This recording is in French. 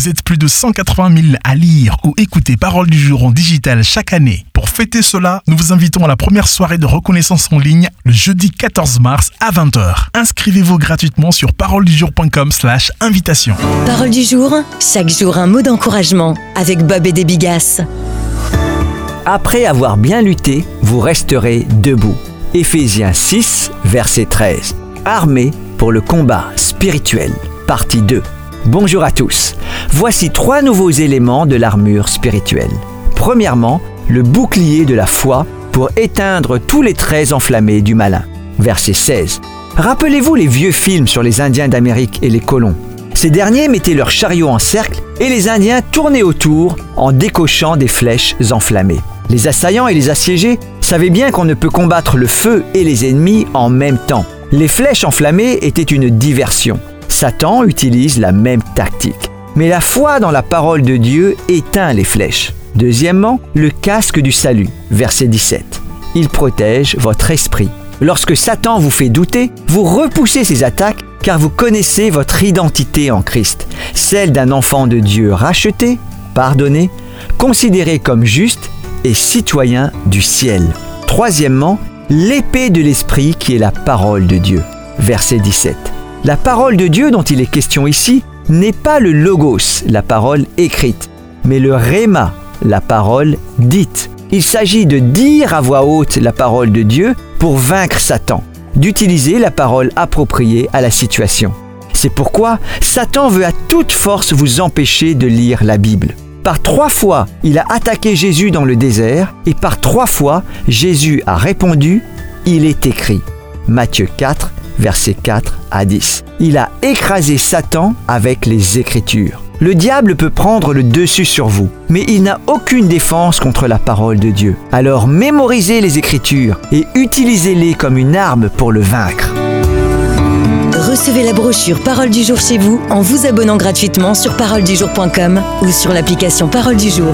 Vous êtes plus de 180 000 à lire ou écouter Parole du jour en digital chaque année. Pour fêter cela, nous vous invitons à la première soirée de reconnaissance en ligne le jeudi 14 mars à 20h. Inscrivez-vous gratuitement sur paroledujour.com slash invitation. Parole du jour, chaque jour un mot d'encouragement avec Bob et des Bigas. Après avoir bien lutté, vous resterez debout. Éphésiens 6, verset 13. Armés pour le combat spirituel. Partie 2. Bonjour à tous. Voici trois nouveaux éléments de l'armure spirituelle. Premièrement, le bouclier de la foi pour éteindre tous les traits enflammés du malin. Verset 16. Rappelez-vous les vieux films sur les Indiens d'Amérique et les colons. Ces derniers mettaient leurs chariots en cercle et les Indiens tournaient autour en décochant des flèches enflammées. Les assaillants et les assiégés savaient bien qu'on ne peut combattre le feu et les ennemis en même temps. Les flèches enflammées étaient une diversion. Satan utilise la même tactique. Mais la foi dans la parole de Dieu éteint les flèches. Deuxièmement, le casque du salut, verset 17. Il protège votre esprit. Lorsque Satan vous fait douter, vous repoussez ses attaques car vous connaissez votre identité en Christ, celle d'un enfant de Dieu racheté, pardonné, considéré comme juste et citoyen du ciel. Troisièmement, l'épée de l'esprit qui est la parole de Dieu, verset 17. La parole de Dieu dont il est question ici n'est pas le logos, la parole écrite, mais le réma, la parole dite. Il s'agit de dire à voix haute la parole de Dieu pour vaincre Satan, d'utiliser la parole appropriée à la situation. C'est pourquoi Satan veut à toute force vous empêcher de lire la Bible. Par trois fois, il a attaqué Jésus dans le désert et par trois fois, Jésus a répondu, il est écrit. Matthieu 4, versets 4 à 10. Il a écrasé Satan avec les Écritures. Le diable peut prendre le dessus sur vous, mais il n'a aucune défense contre la parole de Dieu. Alors mémorisez les Écritures et utilisez-les comme une arme pour le vaincre. Recevez la brochure Parole du jour chez vous en vous abonnant gratuitement sur paroledujour.com ou sur l'application Parole du jour.